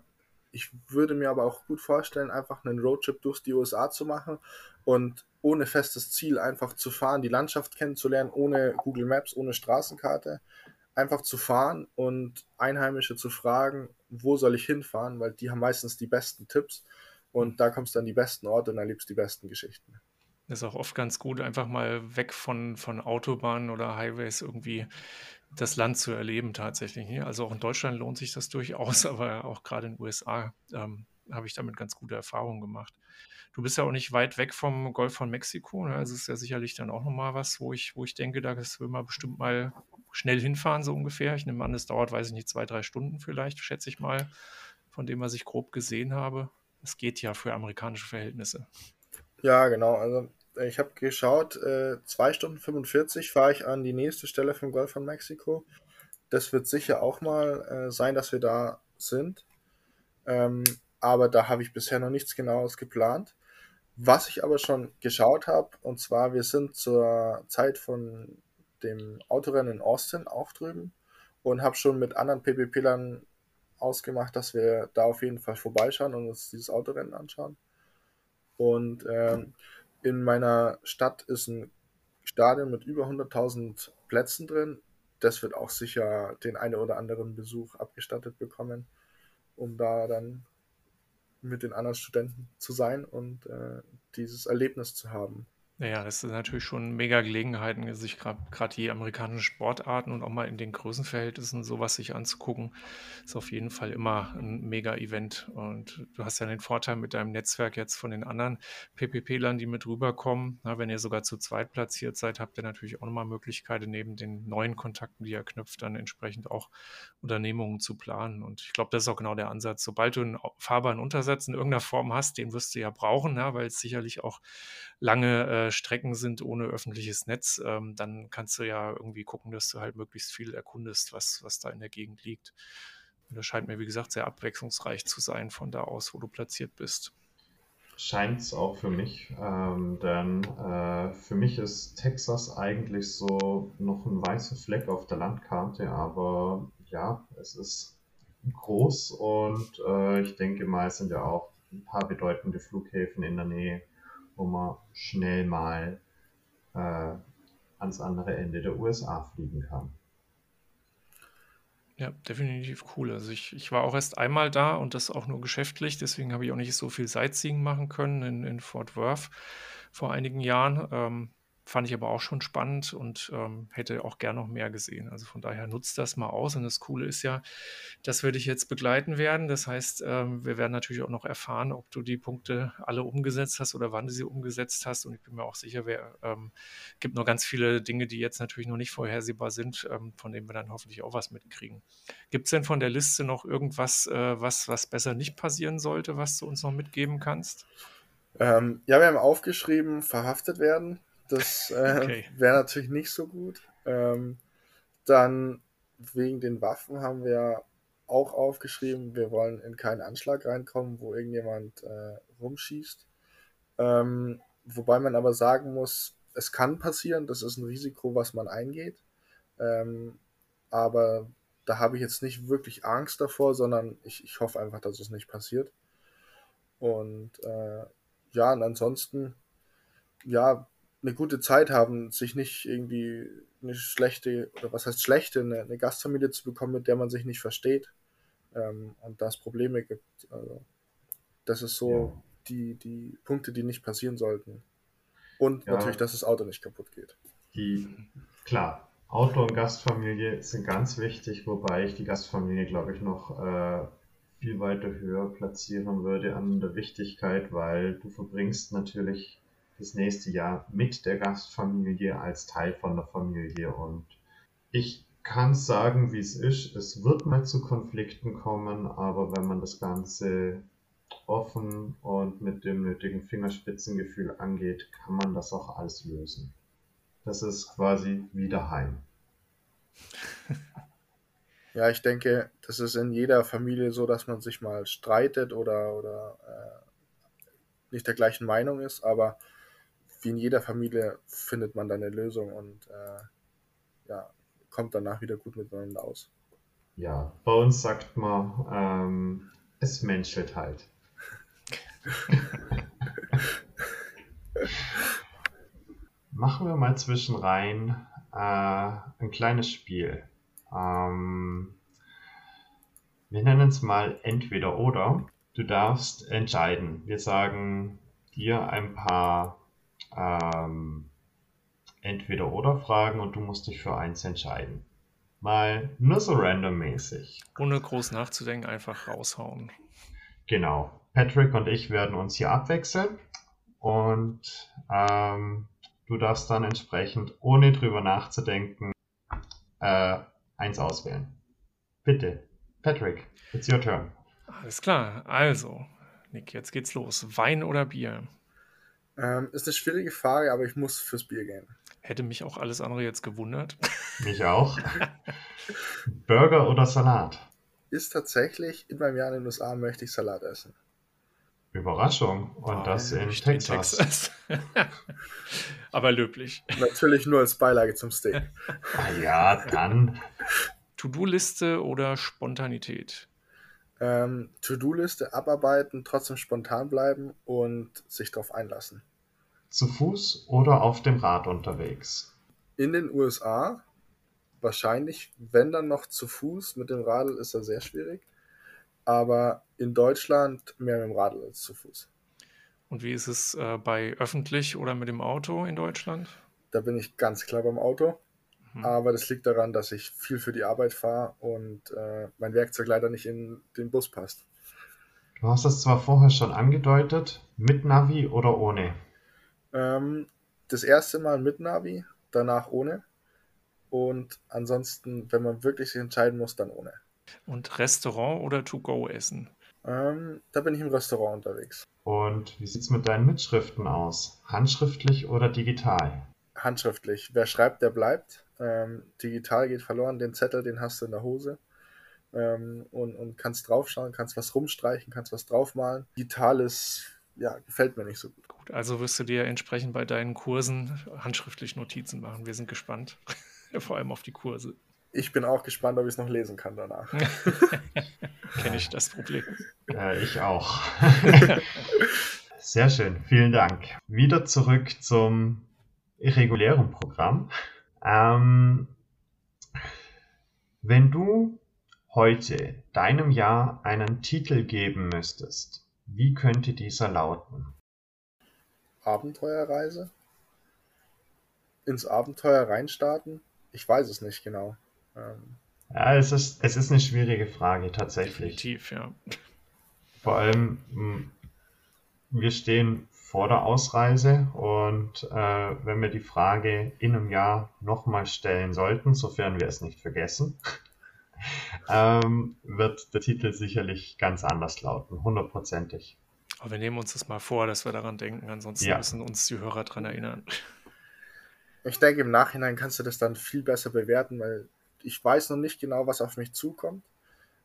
ich würde mir aber auch gut vorstellen, einfach einen Roadtrip durch die USA zu machen und ohne festes Ziel einfach zu fahren, die Landschaft kennenzulernen, ohne Google Maps, ohne Straßenkarte, einfach zu fahren und Einheimische zu fragen, wo soll ich hinfahren, weil die haben meistens die besten Tipps und da kommst du an die besten Orte und erlebst die besten Geschichten. Ist auch oft ganz gut, einfach mal weg von, von Autobahnen oder Highways irgendwie das Land zu erleben tatsächlich. Also auch in Deutschland lohnt sich das durchaus, aber auch gerade in den USA ähm, habe ich damit ganz gute Erfahrungen gemacht. Du bist ja auch nicht weit weg vom Golf von Mexiko. Ne? Also ist ja sicherlich dann auch nochmal was, wo ich, wo ich denke, da will man bestimmt mal schnell hinfahren, so ungefähr. Ich nehme an, es dauert, weiß ich nicht, zwei, drei Stunden vielleicht, schätze ich mal, von dem, was ich grob gesehen habe. Es geht ja für amerikanische Verhältnisse. Ja, genau. Also ich habe geschaut, äh, 2 Stunden 45 fahre ich an die nächste Stelle vom Golf von Mexiko. Das wird sicher auch mal äh, sein, dass wir da sind. Ähm, aber da habe ich bisher noch nichts Genaues geplant. Was ich aber schon geschaut habe, und zwar, wir sind zur Zeit von dem Autorennen in Austin auch drüben und habe schon mit anderen PPP-Lern ausgemacht, dass wir da auf jeden Fall vorbeischauen und uns dieses Autorennen anschauen. Und ähm, in meiner Stadt ist ein Stadion mit über 100.000 Plätzen drin. Das wird auch sicher den einen oder anderen Besuch abgestattet bekommen, um da dann mit den anderen Studenten zu sein und äh, dieses Erlebnis zu haben. Ja, das ist natürlich schon mega Gelegenheiten, sich gerade die amerikanischen Sportarten und auch mal in den Größenverhältnissen sowas sich anzugucken, ist auf jeden Fall immer ein Mega-Event. Und du hast ja den Vorteil mit deinem Netzwerk jetzt von den anderen PPP-Lern, die mit rüberkommen. Na, wenn ihr sogar zu zweit platziert seid, habt ihr natürlich auch nochmal Möglichkeiten, neben den neuen Kontakten, die ihr knüpft, dann entsprechend auch Unternehmungen zu planen. Und ich glaube, das ist auch genau der Ansatz. Sobald du einen fahrbaren Untersatz in irgendeiner Form hast, den wirst du ja brauchen, ja, weil es sicherlich auch lange äh, Strecken sind ohne öffentliches Netz, ähm, dann kannst du ja irgendwie gucken, dass du halt möglichst viel erkundest, was, was da in der Gegend liegt. Und das scheint mir, wie gesagt, sehr abwechslungsreich zu sein von da aus, wo du platziert bist. Scheint es auch für mich, ähm, denn äh, für mich ist Texas eigentlich so noch ein weißer Fleck auf der Landkarte, aber ja, es ist groß und äh, ich denke mal, es sind ja auch ein paar bedeutende Flughäfen in der Nähe wo man schnell mal äh, ans andere Ende der USA fliegen kann. Ja, definitiv cool. Also ich, ich war auch erst einmal da und das auch nur geschäftlich, deswegen habe ich auch nicht so viel Sightseeing machen können in, in Fort Worth vor einigen Jahren. Ähm, Fand ich aber auch schon spannend und ähm, hätte auch gern noch mehr gesehen. Also von daher nutzt das mal aus. Und das Coole ist ja, das würde ich jetzt begleiten werden. Das heißt, ähm, wir werden natürlich auch noch erfahren, ob du die Punkte alle umgesetzt hast oder wann du sie umgesetzt hast. Und ich bin mir auch sicher, es ähm, gibt noch ganz viele Dinge, die jetzt natürlich noch nicht vorhersehbar sind, ähm, von denen wir dann hoffentlich auch was mitkriegen. Gibt es denn von der Liste noch irgendwas, äh, was, was besser nicht passieren sollte, was du uns noch mitgeben kannst? Ähm, ja, wir haben aufgeschrieben, verhaftet werden. Das äh, okay. wäre natürlich nicht so gut. Ähm, dann wegen den Waffen haben wir auch aufgeschrieben, wir wollen in keinen Anschlag reinkommen, wo irgendjemand äh, rumschießt. Ähm, wobei man aber sagen muss, es kann passieren, das ist ein Risiko, was man eingeht. Ähm, aber da habe ich jetzt nicht wirklich Angst davor, sondern ich, ich hoffe einfach, dass es nicht passiert. Und äh, ja, und ansonsten, ja, eine gute Zeit haben, sich nicht irgendwie eine schlechte, oder was heißt schlechte, eine, eine Gastfamilie zu bekommen, mit der man sich nicht versteht ähm, und da es Probleme gibt. Also, das ist so ja. die, die Punkte, die nicht passieren sollten. Und ja. natürlich, dass das Auto nicht kaputt geht. Die, klar, Auto und Gastfamilie sind ganz wichtig, wobei ich die Gastfamilie, glaube ich, noch äh, viel weiter höher platzieren würde an der Wichtigkeit, weil du verbringst natürlich das nächste Jahr mit der Gastfamilie als Teil von der Familie und ich kann sagen, wie es ist. Es wird mal zu Konflikten kommen, aber wenn man das Ganze offen und mit dem nötigen Fingerspitzengefühl angeht, kann man das auch alles lösen. Das ist quasi wieder heim. Ja, ich denke, das ist in jeder Familie so, dass man sich mal streitet oder, oder äh, nicht der gleichen Meinung ist, aber wie in jeder Familie findet man dann eine Lösung und äh, ja, kommt danach wieder gut miteinander aus. Ja, bei uns sagt man, ähm, es menschelt halt. Machen wir mal zwischenrein äh, ein kleines Spiel. Ähm, wir nennen es mal entweder oder. Du darfst entscheiden. Wir sagen dir ein paar ähm, entweder oder Fragen und du musst dich für eins entscheiden. Mal nur so randommäßig. Ohne groß nachzudenken, einfach raushauen. Genau. Patrick und ich werden uns hier abwechseln und ähm, du darfst dann entsprechend, ohne drüber nachzudenken, äh, eins auswählen. Bitte, Patrick, it's your turn. Alles klar, also, Nick, jetzt geht's los. Wein oder Bier? Ähm, ist eine schwierige Frage, aber ich muss fürs Bier gehen. Hätte mich auch alles andere jetzt gewundert. Mich auch. Burger oder Salat? Ist tatsächlich, in meinem Jahr in den USA möchte ich Salat essen. Überraschung. Und oh, das in Texas. in Texas. Aber löblich. Natürlich nur als Beilage zum Steak. ah ja, dann. To-Do-Liste oder Spontanität? Ähm, To-Do-Liste abarbeiten, trotzdem spontan bleiben und sich darauf einlassen. Zu Fuß oder auf dem Rad unterwegs? In den USA wahrscheinlich, wenn dann noch zu Fuß. Mit dem Radl ist das sehr schwierig aber in Deutschland mehr mit dem Radl als zu Fuß. Und wie ist es äh, bei öffentlich oder mit dem Auto in Deutschland? Da bin ich ganz klar beim Auto. Mhm. Aber das liegt daran, dass ich viel für die Arbeit fahre und äh, mein Werkzeug leider nicht in den Bus passt. Du hast es zwar vorher schon angedeutet, mit Navi oder ohne? Ähm, das erste Mal mit Navi, danach ohne. Und ansonsten, wenn man wirklich sich entscheiden muss, dann ohne. Und Restaurant oder To-Go-Essen? Ähm, da bin ich im Restaurant unterwegs. Und wie sieht es mit deinen Mitschriften aus? Handschriftlich oder digital? Handschriftlich. Wer schreibt, der bleibt. Ähm, digital geht verloren. Den Zettel, den hast du in der Hose. Ähm, und, und kannst draufschauen, kannst was rumstreichen, kannst was draufmalen. Digital ist, ja, gefällt mir nicht so gut. Gut, also wirst du dir entsprechend bei deinen Kursen handschriftlich Notizen machen. Wir sind gespannt. Vor allem auf die Kurse. Ich bin auch gespannt, ob ich es noch lesen kann danach. Kenne ich das Problem. Äh, ich auch. Sehr schön, vielen Dank. Wieder zurück zum regulären Programm. Ähm, wenn du heute deinem Jahr einen Titel geben müsstest, wie könnte dieser lauten? Abenteuerreise? Ins Abenteuer reinstarten? Ich weiß es nicht genau. Ähm, ja, es ist, es ist eine schwierige Frage tatsächlich. Definitiv, ja. Vor allem, wir stehen vor der Ausreise und äh, wenn wir die Frage in einem Jahr nochmal stellen sollten, sofern wir es nicht vergessen, ähm, wird der Titel sicherlich ganz anders lauten, hundertprozentig. Aber wir nehmen uns das mal vor, dass wir daran denken, ansonsten ja. müssen uns die Hörer daran erinnern. Ich denke, im Nachhinein kannst du das dann viel besser bewerten, weil ich weiß noch nicht genau, was auf mich zukommt.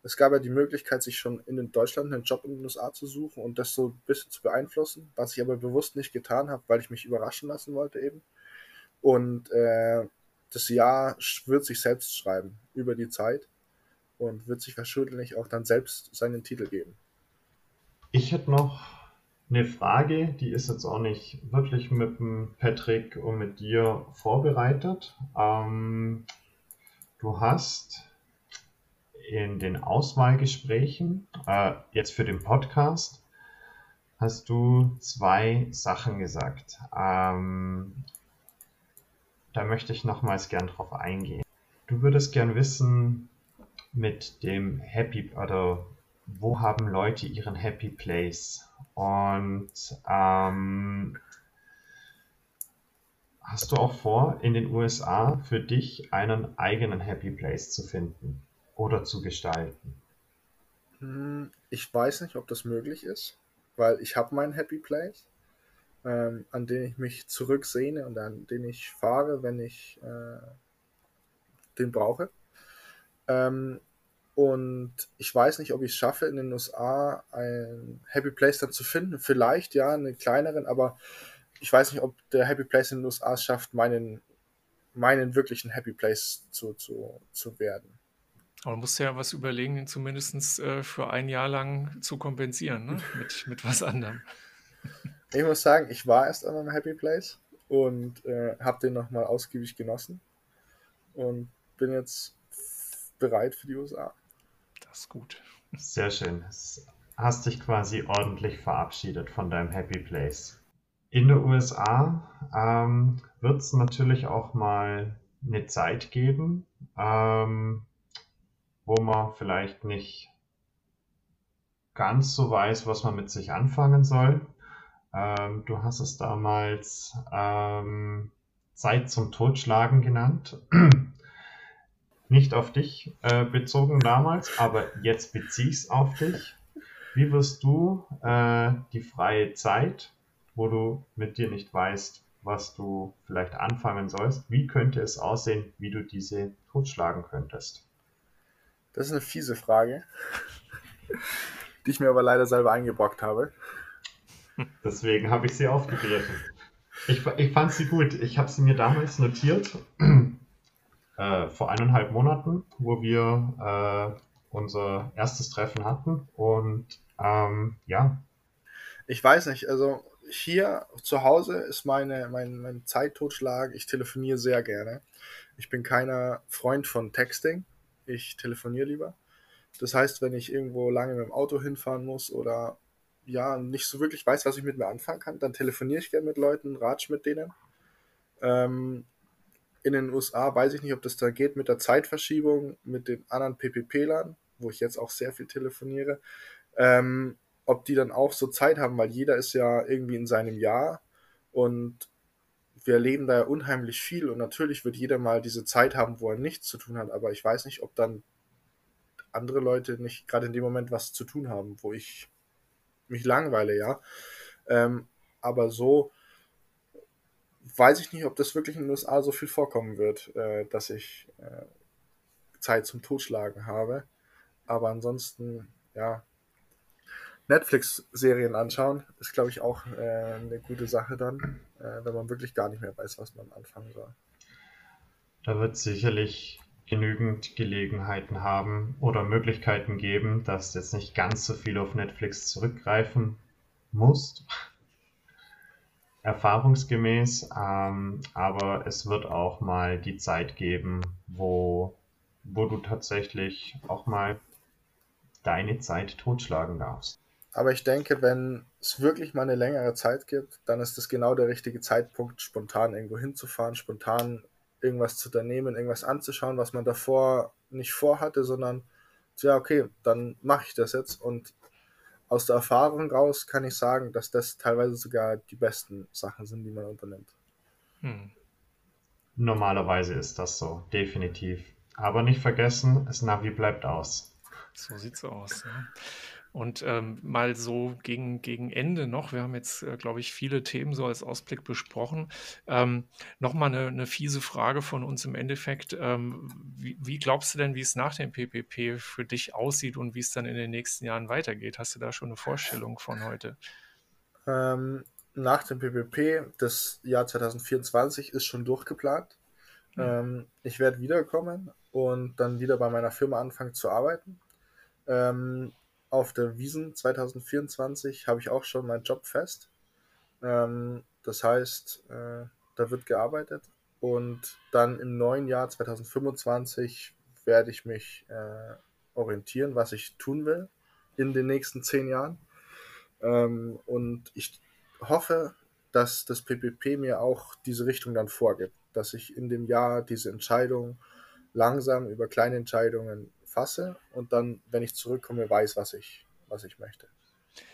Es gab ja die Möglichkeit, sich schon in Deutschland einen Job in den USA zu suchen und das so ein bisschen zu beeinflussen, was ich aber bewusst nicht getan habe, weil ich mich überraschen lassen wollte eben. Und äh, das Jahr wird sich selbst schreiben über die Zeit und wird sich wahrscheinlich auch dann selbst seinen Titel geben. Ich hätte noch eine Frage, die ist jetzt auch nicht wirklich mit dem Patrick und mit dir vorbereitet. Ähm, du hast in den Auswahlgesprächen, äh, jetzt für den Podcast, hast du zwei Sachen gesagt. Ähm, da möchte ich nochmals gern drauf eingehen. Du würdest gern wissen, mit dem Happy oder wo haben Leute ihren Happy Place? Und ähm, hast du auch vor, in den USA für dich einen eigenen Happy Place zu finden oder zu gestalten? Hm, ich weiß nicht, ob das möglich ist, weil ich habe meinen Happy Place, ähm, an den ich mich zurücksehne und an den ich fahre, wenn ich äh, den brauche. Ähm, und ich weiß nicht, ob ich es schaffe, in den USA ein Happy Place dann zu finden. Vielleicht ja, einen kleineren, aber ich weiß nicht, ob der Happy Place in den USA es schafft, meinen, meinen wirklichen Happy Place zu, zu, zu werden. Aber du musst ja was überlegen, zumindest äh, für ein Jahr lang zu kompensieren, ne? mit, mit was anderem. Ich muss sagen, ich war erst an einem Happy Place und äh, habe den nochmal ausgiebig genossen und bin jetzt bereit für die USA. Das ist gut. Sehr schön. Hast dich quasi ordentlich verabschiedet von deinem Happy Place. In den USA ähm, wird es natürlich auch mal eine Zeit geben, ähm, wo man vielleicht nicht ganz so weiß, was man mit sich anfangen soll. Ähm, du hast es damals ähm, Zeit zum Totschlagen genannt nicht auf dich äh, bezogen damals, aber jetzt beziehe ich es auf dich. Wie wirst du äh, die freie Zeit, wo du mit dir nicht weißt, was du vielleicht anfangen sollst, wie könnte es aussehen, wie du diese totschlagen könntest? Das ist eine fiese Frage, die ich mir aber leider selber eingebrockt habe. Deswegen habe ich sie aufgegriffen. Ich, ich fand sie gut. Ich habe sie mir damals notiert äh, vor eineinhalb Monaten, wo wir äh, unser erstes Treffen hatten. Und ähm, ja. Ich weiß nicht, also hier zu Hause ist meine, mein, mein Zeittotschlag. Ich telefoniere sehr gerne. Ich bin keiner Freund von Texting. Ich telefoniere lieber. Das heißt, wenn ich irgendwo lange mit dem Auto hinfahren muss oder ja, nicht so wirklich weiß, was ich mit mir anfangen kann, dann telefoniere ich gerne mit Leuten, ratsch mit denen. Ähm, in den USA weiß ich nicht, ob das da geht mit der Zeitverschiebung, mit den anderen PPP-Lern, wo ich jetzt auch sehr viel telefoniere, ähm, ob die dann auch so Zeit haben, weil jeder ist ja irgendwie in seinem Jahr und wir erleben da ja unheimlich viel und natürlich wird jeder mal diese Zeit haben, wo er nichts zu tun hat, aber ich weiß nicht, ob dann andere Leute nicht gerade in dem Moment was zu tun haben, wo ich mich langweile, ja. Ähm, aber so weiß ich nicht, ob das wirklich in den USA so viel vorkommen wird, äh, dass ich äh, Zeit zum Totschlagen habe. Aber ansonsten, ja, Netflix-Serien anschauen ist, glaube ich, auch äh, eine gute Sache dann, äh, wenn man wirklich gar nicht mehr weiß, was man anfangen soll. Da wird sicherlich genügend Gelegenheiten haben oder Möglichkeiten geben, dass du jetzt nicht ganz so viel auf Netflix zurückgreifen musst erfahrungsgemäß, ähm, aber es wird auch mal die Zeit geben, wo, wo du tatsächlich auch mal deine Zeit totschlagen darfst. Aber ich denke, wenn es wirklich mal eine längere Zeit gibt, dann ist das genau der richtige Zeitpunkt, spontan irgendwo hinzufahren, spontan irgendwas zu unternehmen, irgendwas anzuschauen, was man davor nicht vorhatte, sondern ja, okay, dann mache ich das jetzt und aus der Erfahrung raus kann ich sagen, dass das teilweise sogar die besten Sachen sind, die man unternimmt. Hm. Normalerweise ist das so, definitiv. Aber nicht vergessen, das Navi bleibt aus. So sieht's aus. Ne? Und ähm, mal so gegen, gegen Ende noch, wir haben jetzt, äh, glaube ich, viele Themen so als Ausblick besprochen. Ähm, Nochmal eine, eine fiese Frage von uns im Endeffekt. Ähm, wie, wie glaubst du denn, wie es nach dem PPP für dich aussieht und wie es dann in den nächsten Jahren weitergeht? Hast du da schon eine Vorstellung von heute? Ähm, nach dem PPP, das Jahr 2024 ist schon durchgeplant. Mhm. Ich werde wiederkommen und dann wieder bei meiner Firma anfangen zu arbeiten. Ähm, auf der Wiesen 2024 habe ich auch schon meinen Job fest. Ähm, das heißt, äh, da wird gearbeitet und dann im neuen Jahr 2025 werde ich mich äh, orientieren, was ich tun will in den nächsten zehn Jahren. Ähm, und ich hoffe, dass das PPP mir auch diese Richtung dann vorgibt, dass ich in dem Jahr diese Entscheidung langsam über kleine Entscheidungen fasse und dann, wenn ich zurückkomme, weiß, was ich, was ich möchte.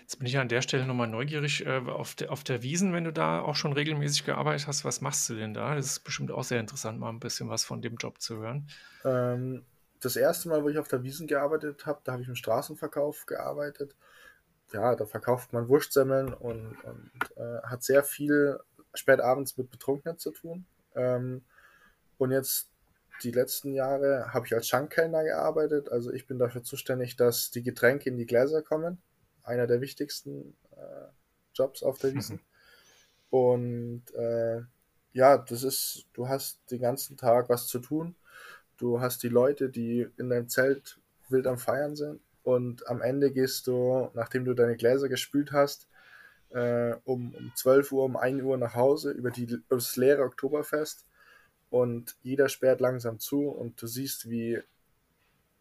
Jetzt bin ich an der Stelle nochmal neugierig äh, auf, de, auf der Wiesen, wenn du da auch schon regelmäßig gearbeitet hast. Was machst du denn da? Das ist bestimmt auch sehr interessant, mal ein bisschen was von dem Job zu hören. Ähm, das erste Mal, wo ich auf der Wiesen gearbeitet habe, da habe ich im Straßenverkauf gearbeitet. Ja, da verkauft man Wurstsemmeln und, und äh, hat sehr viel spät abends mit Betrunkenen zu tun. Ähm, und jetzt die letzten Jahre habe ich als Schankkellner gearbeitet. Also ich bin dafür zuständig, dass die Getränke in die Gläser kommen. Einer der wichtigsten äh, Jobs auf der Wiesen. Und äh, ja, das ist, du hast den ganzen Tag was zu tun. Du hast die Leute, die in deinem Zelt wild am Feiern sind. Und am Ende gehst du, nachdem du deine Gläser gespült hast, äh, um, um 12 Uhr, um 1 Uhr nach Hause über, die, über das leere Oktoberfest und jeder sperrt langsam zu und du siehst, wie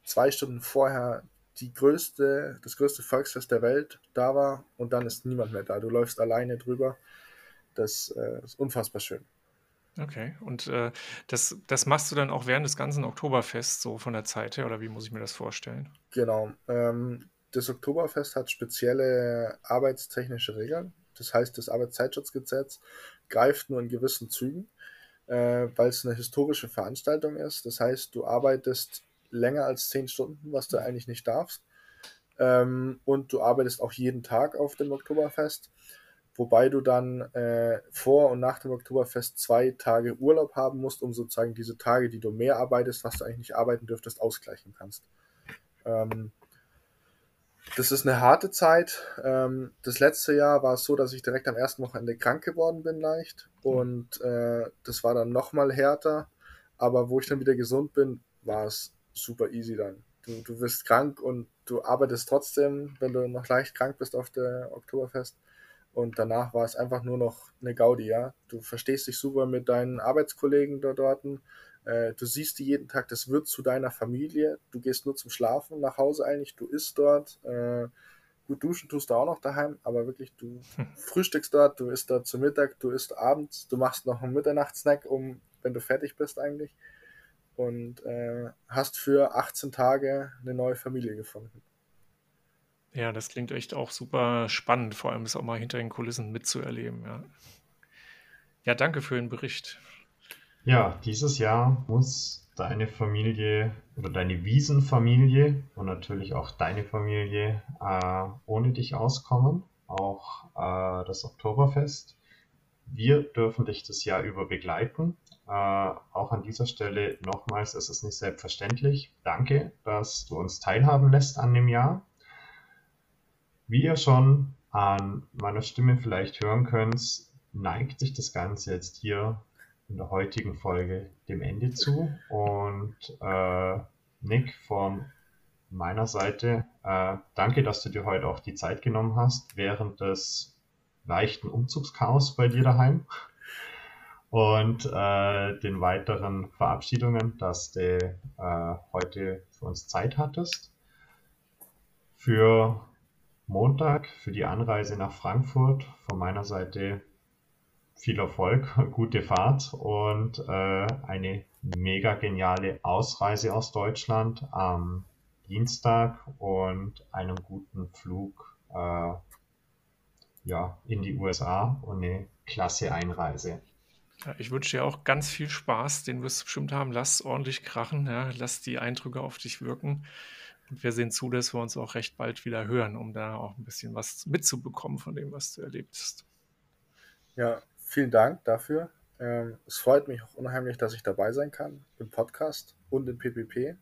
zwei Stunden vorher die größte, das größte Volksfest der Welt da war und dann ist niemand mehr da. Du läufst alleine drüber. Das äh, ist unfassbar schön. Okay, und äh, das, das machst du dann auch während des ganzen Oktoberfests, so von der Zeit her, oder wie muss ich mir das vorstellen? Genau. Ähm, das Oktoberfest hat spezielle arbeitstechnische Regeln. Das heißt, das Arbeitszeitschutzgesetz greift nur in gewissen Zügen äh, weil es eine historische Veranstaltung ist. Das heißt, du arbeitest länger als zehn Stunden, was du eigentlich nicht darfst. Ähm, und du arbeitest auch jeden Tag auf dem Oktoberfest, wobei du dann äh, vor und nach dem Oktoberfest zwei Tage Urlaub haben musst, um sozusagen diese Tage, die du mehr arbeitest, was du eigentlich nicht arbeiten dürftest, ausgleichen kannst. Ähm, das ist eine harte Zeit. Ähm, das letzte Jahr war es so, dass ich direkt am ersten Wochenende krank geworden bin, leicht. Und äh, das war dann nochmal härter. Aber wo ich dann wieder gesund bin, war es super easy dann. Du, du wirst krank und du arbeitest trotzdem, wenn du noch leicht krank bist auf der Oktoberfest. Und danach war es einfach nur noch eine Gaudi, ja. Du verstehst dich super mit deinen Arbeitskollegen dort. dort äh, du siehst die jeden Tag, das wird zu deiner Familie. Du gehst nur zum Schlafen nach Hause eigentlich, du isst dort. Äh, gut duschen tust du auch noch daheim, aber wirklich, du hm. frühstückst dort, du isst dort zu Mittag, du isst abends, du machst noch einen Mitternachtssnack, um, wenn du fertig bist eigentlich. Und äh, hast für 18 Tage eine neue Familie gefunden. Ja, das klingt echt auch super spannend, vor allem es auch mal hinter den Kulissen mitzuerleben. Ja, ja danke für den Bericht. Ja, dieses Jahr muss deine Familie oder deine Wiesenfamilie und natürlich auch deine Familie äh, ohne dich auskommen. Auch äh, das Oktoberfest. Wir dürfen dich das Jahr über begleiten. Äh, auch an dieser Stelle nochmals, es ist nicht selbstverständlich. Danke, dass du uns teilhaben lässt an dem Jahr. Wie ihr schon an meiner Stimme vielleicht hören könnt, neigt sich das Ganze jetzt hier in der heutigen Folge dem Ende zu. Und äh, Nick, von meiner Seite, äh, danke, dass du dir heute auch die Zeit genommen hast während des leichten Umzugschaos bei dir daheim. Und äh, den weiteren Verabschiedungen, dass du äh, heute für uns Zeit hattest. Für Montag, für die Anreise nach Frankfurt von meiner Seite viel Erfolg, gute Fahrt und äh, eine mega geniale Ausreise aus Deutschland am Dienstag und einen guten Flug äh, ja, in die USA und eine klasse Einreise. Ja, ich wünsche dir auch ganz viel Spaß, den wirst du bestimmt haben. Lass ordentlich krachen, ja, lass die Eindrücke auf dich wirken Und wir sehen zu, dass wir uns auch recht bald wieder hören, um da auch ein bisschen was mitzubekommen von dem, was du erlebt hast. Ja, vielen Dank dafür. Ähm, es freut mich auch unheimlich, dass ich dabei sein kann im Podcast und im PPP.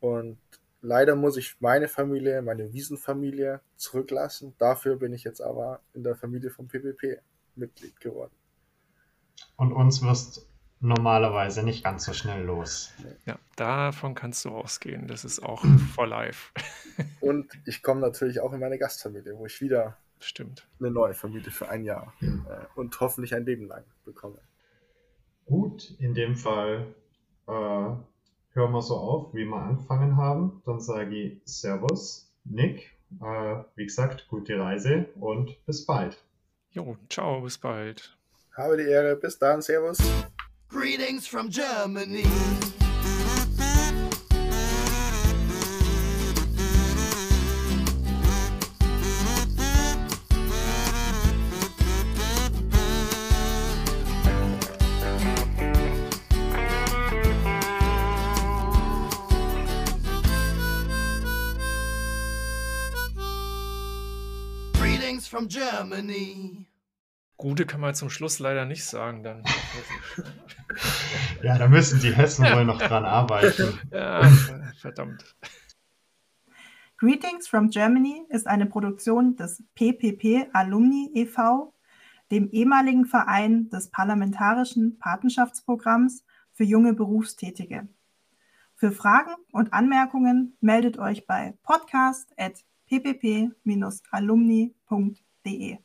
Und leider muss ich meine Familie, meine Wiesenfamilie zurücklassen. Dafür bin ich jetzt aber in der Familie vom PPP Mitglied geworden. Und uns wirst normalerweise nicht ganz so schnell los. Ja, davon kannst du ausgehen. Das ist auch for life. Und ich komme natürlich auch in meine Gastfamilie, wo ich wieder Stimmt. eine neue Familie für ein Jahr äh, und hoffentlich ein Leben lang bekomme. Gut, in dem Fall äh, hören wir so auf, wie wir angefangen haben. Dann sage ich Servus, Nick. Äh, wie gesagt, gute Reise und bis bald. Jo, ciao, bis bald. Habe die Ehre, bis dann, Servus. Greetings from Germany. From Germany. Gute kann man zum Schluss leider nicht sagen dann. Ja, da müssen die Hessen wohl noch dran arbeiten. ja, verdammt. Greetings from Germany ist eine Produktion des PPP Alumni e.V., dem ehemaligen Verein des Parlamentarischen Patenschaftsprogramms für junge Berufstätige. Für Fragen und Anmerkungen meldet euch bei podcast.ppp-alumni.de. the ear.